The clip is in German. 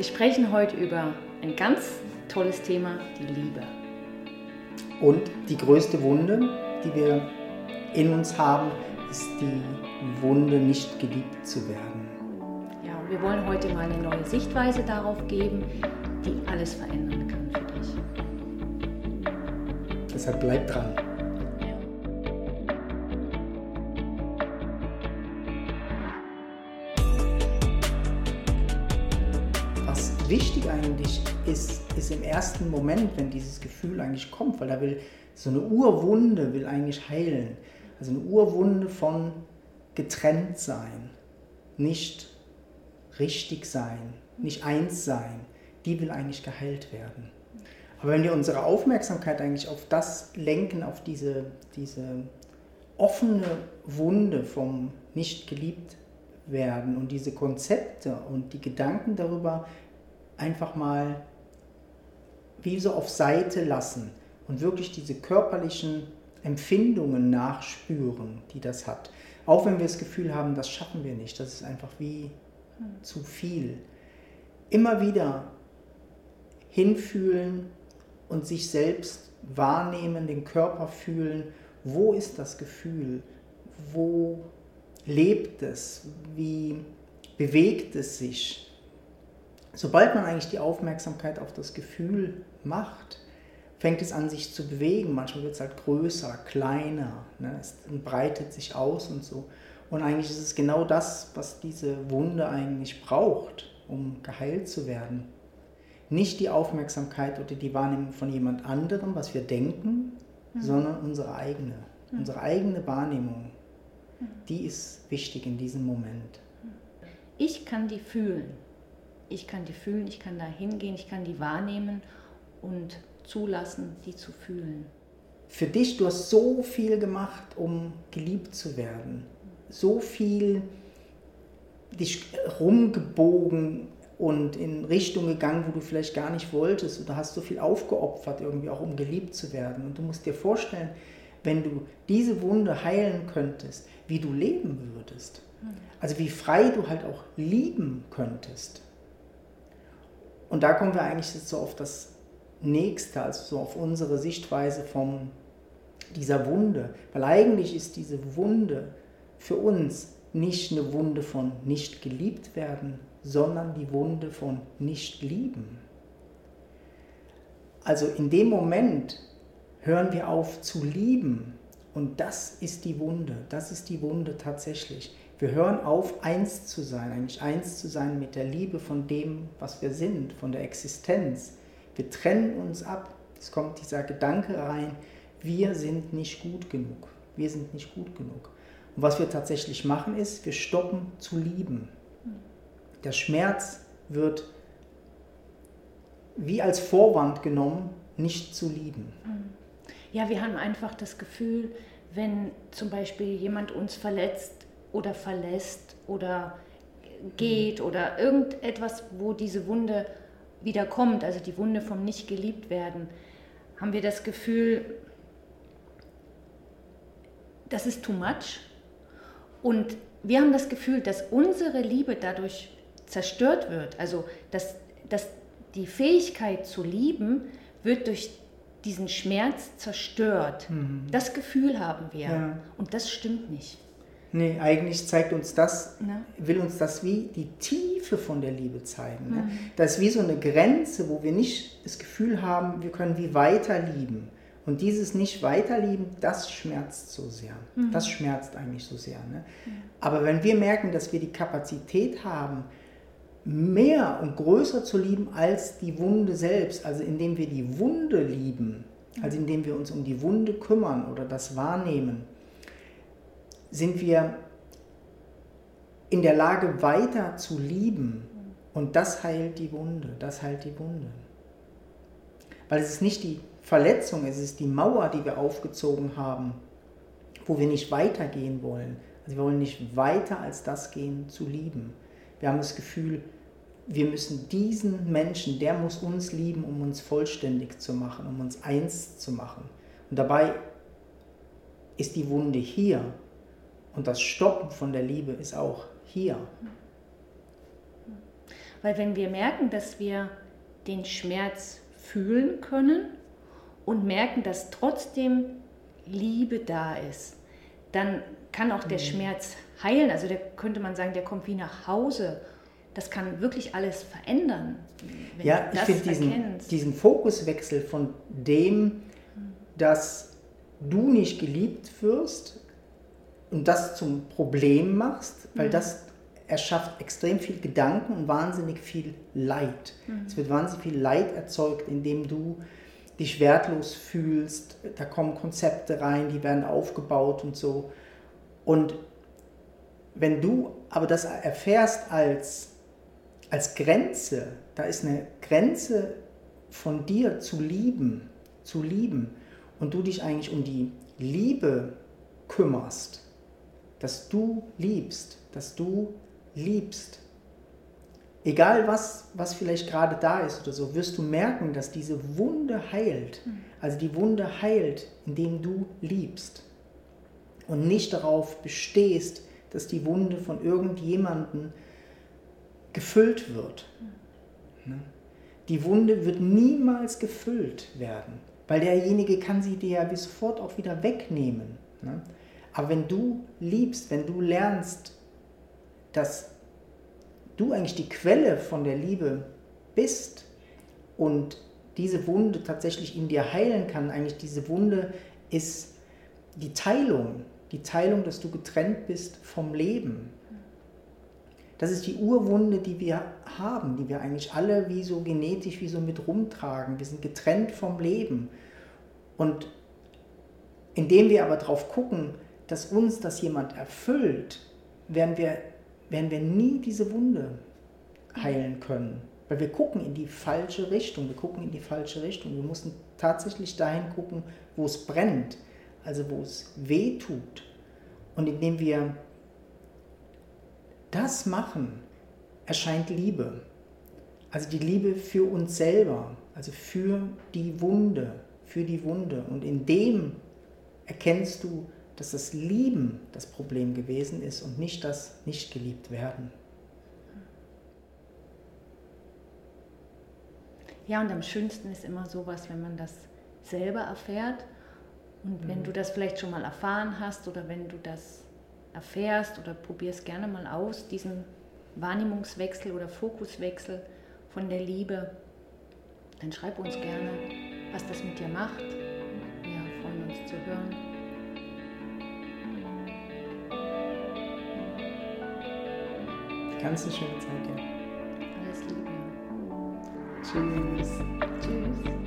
Wir sprechen heute über ein ganz tolles Thema, die Liebe. Und die größte Wunde, die wir in uns haben, ist die Wunde, nicht geliebt zu werden. Ja, und wir wollen heute mal eine neue Sichtweise darauf geben, die alles verändern kann für dich. Deshalb bleib dran. Wichtig eigentlich ist, ist im ersten Moment, wenn dieses Gefühl eigentlich kommt, weil da will so eine Urwunde will eigentlich heilen. Also eine Urwunde von getrennt sein, nicht richtig sein, nicht eins sein, die will eigentlich geheilt werden. Aber wenn wir unsere Aufmerksamkeit eigentlich auf das lenken, auf diese, diese offene Wunde vom nicht geliebt werden und diese Konzepte und die Gedanken darüber einfach mal wie so auf Seite lassen und wirklich diese körperlichen Empfindungen nachspüren, die das hat. Auch wenn wir das Gefühl haben, das schaffen wir nicht, das ist einfach wie zu viel. Immer wieder hinfühlen und sich selbst wahrnehmen, den Körper fühlen, wo ist das Gefühl, wo lebt es, wie bewegt es sich. Sobald man eigentlich die Aufmerksamkeit auf das Gefühl macht, fängt es an, sich zu bewegen. Manchmal wird es halt größer, kleiner, ne? es breitet sich aus und so. Und eigentlich ist es genau das, was diese Wunde eigentlich braucht, um geheilt zu werden. Nicht die Aufmerksamkeit oder die Wahrnehmung von jemand anderem, was wir denken, mhm. sondern unsere eigene. Mhm. Unsere eigene Wahrnehmung, mhm. die ist wichtig in diesem Moment. Ich kann die fühlen. Ich kann die fühlen, ich kann da hingehen, ich kann die wahrnehmen und zulassen, die zu fühlen. Für dich, du hast so viel gemacht, um geliebt zu werden. So viel dich rumgebogen und in Richtung gegangen, wo du vielleicht gar nicht wolltest. Oder hast so viel aufgeopfert, irgendwie auch um geliebt zu werden. Und du musst dir vorstellen, wenn du diese Wunde heilen könntest, wie du leben würdest. Also wie frei du halt auch lieben könntest. Und da kommen wir eigentlich so auf das Nächste, also so auf unsere Sichtweise von dieser Wunde. Weil eigentlich ist diese Wunde für uns nicht eine Wunde von nicht geliebt werden, sondern die Wunde von nicht lieben. Also in dem Moment hören wir auf zu lieben und das ist die Wunde, das ist die Wunde tatsächlich. Wir hören auf, eins zu sein, eigentlich eins zu sein mit der Liebe von dem, was wir sind, von der Existenz. Wir trennen uns ab. Es kommt dieser Gedanke rein, wir sind nicht gut genug. Wir sind nicht gut genug. Und was wir tatsächlich machen ist, wir stoppen zu lieben. Der Schmerz wird wie als Vorwand genommen, nicht zu lieben. Ja, wir haben einfach das Gefühl, wenn zum Beispiel jemand uns verletzt oder verlässt oder geht oder irgendetwas, wo diese Wunde wieder kommt, also die Wunde vom nicht geliebt werden, haben wir das Gefühl, das ist too much. Und wir haben das Gefühl, dass unsere Liebe dadurch zerstört wird. Also dass, dass die Fähigkeit zu lieben wird durch diesen Schmerz zerstört. Mhm. Das Gefühl haben wir. Ja. Und das stimmt nicht. Nee, eigentlich zeigt uns das, ja. will uns das wie die Tiefe von der Liebe zeigen. Ne? Mhm. Das ist wie so eine Grenze, wo wir nicht das Gefühl haben, wir können wie weiter lieben. Und dieses nicht weiterlieben, das schmerzt so sehr. Mhm. Das schmerzt eigentlich so sehr. Ne? Mhm. Aber wenn wir merken, dass wir die Kapazität haben, mehr und größer zu lieben als die Wunde selbst, also indem wir die Wunde lieben, also indem wir uns um die Wunde kümmern oder das wahrnehmen, sind wir in der Lage weiter zu lieben und das heilt die Wunde, das heilt die Wunde. Weil es ist nicht die Verletzung, es ist die Mauer, die wir aufgezogen haben, wo wir nicht weitergehen wollen. Also wir wollen nicht weiter als das gehen, zu lieben. Wir haben das Gefühl, wir müssen diesen Menschen, der muss uns lieben, um uns vollständig zu machen, um uns eins zu machen. Und dabei ist die Wunde hier und das Stoppen von der Liebe ist auch hier. Weil wenn wir merken, dass wir den Schmerz fühlen können und merken, dass trotzdem Liebe da ist, dann kann auch der mhm. Schmerz heilen. Also der könnte man sagen, der kommt wie nach Hause. Das kann wirklich alles verändern. ja, ich finde diesen, diesen Fokuswechsel von dem, dass du nicht geliebt wirst und das zum Problem machst, weil mhm. das erschafft extrem viel Gedanken und wahnsinnig viel Leid. Mhm. Es wird wahnsinnig viel Leid erzeugt, indem du dich wertlos fühlst. Da kommen Konzepte rein, die werden aufgebaut und so. Und wenn du aber das erfährst als, als Grenze, da ist eine Grenze von dir zu lieben, zu lieben, und du dich eigentlich um die Liebe kümmerst, dass du liebst, dass du liebst, egal was, was vielleicht gerade da ist oder so, wirst du merken, dass diese Wunde heilt. Mhm. Also die Wunde heilt, indem du liebst und nicht darauf bestehst, dass die Wunde von irgendjemandem gefüllt wird. Mhm. Die Wunde wird niemals gefüllt werden, weil derjenige kann sie dir ja sofort auch wieder wegnehmen. Aber wenn du liebst, wenn du lernst, dass du eigentlich die Quelle von der Liebe bist und diese Wunde tatsächlich in dir heilen kann, eigentlich diese Wunde ist die Teilung, die Teilung, dass du getrennt bist vom Leben. Das ist die Urwunde, die wir haben, die wir eigentlich alle wie so genetisch, wie so mit rumtragen. Wir sind getrennt vom Leben. Und indem wir aber darauf gucken, dass uns das jemand erfüllt, werden wir werden wir nie diese Wunde heilen können. Weil wir gucken in die falsche Richtung. Wir gucken in die falsche Richtung. Wir müssen tatsächlich dahin gucken, wo es brennt, also wo es weh tut. Und indem wir das machen, erscheint Liebe. Also die Liebe für uns selber, also für die Wunde, für die Wunde. Und in dem erkennst du, dass das Lieben das Problem gewesen ist und nicht das nicht geliebt werden. Ja, und am schönsten ist immer sowas, wenn man das selber erfährt. Und wenn mhm. du das vielleicht schon mal erfahren hast oder wenn du das erfährst oder probierst gerne mal aus, diesen Wahrnehmungswechsel oder Fokuswechsel von der Liebe, dann schreib uns gerne, was das mit dir macht. Wir freuen uns zu hören. Ganz eine schöne Zeit, ja. Alles Liebe. Tschüss. Tschüss.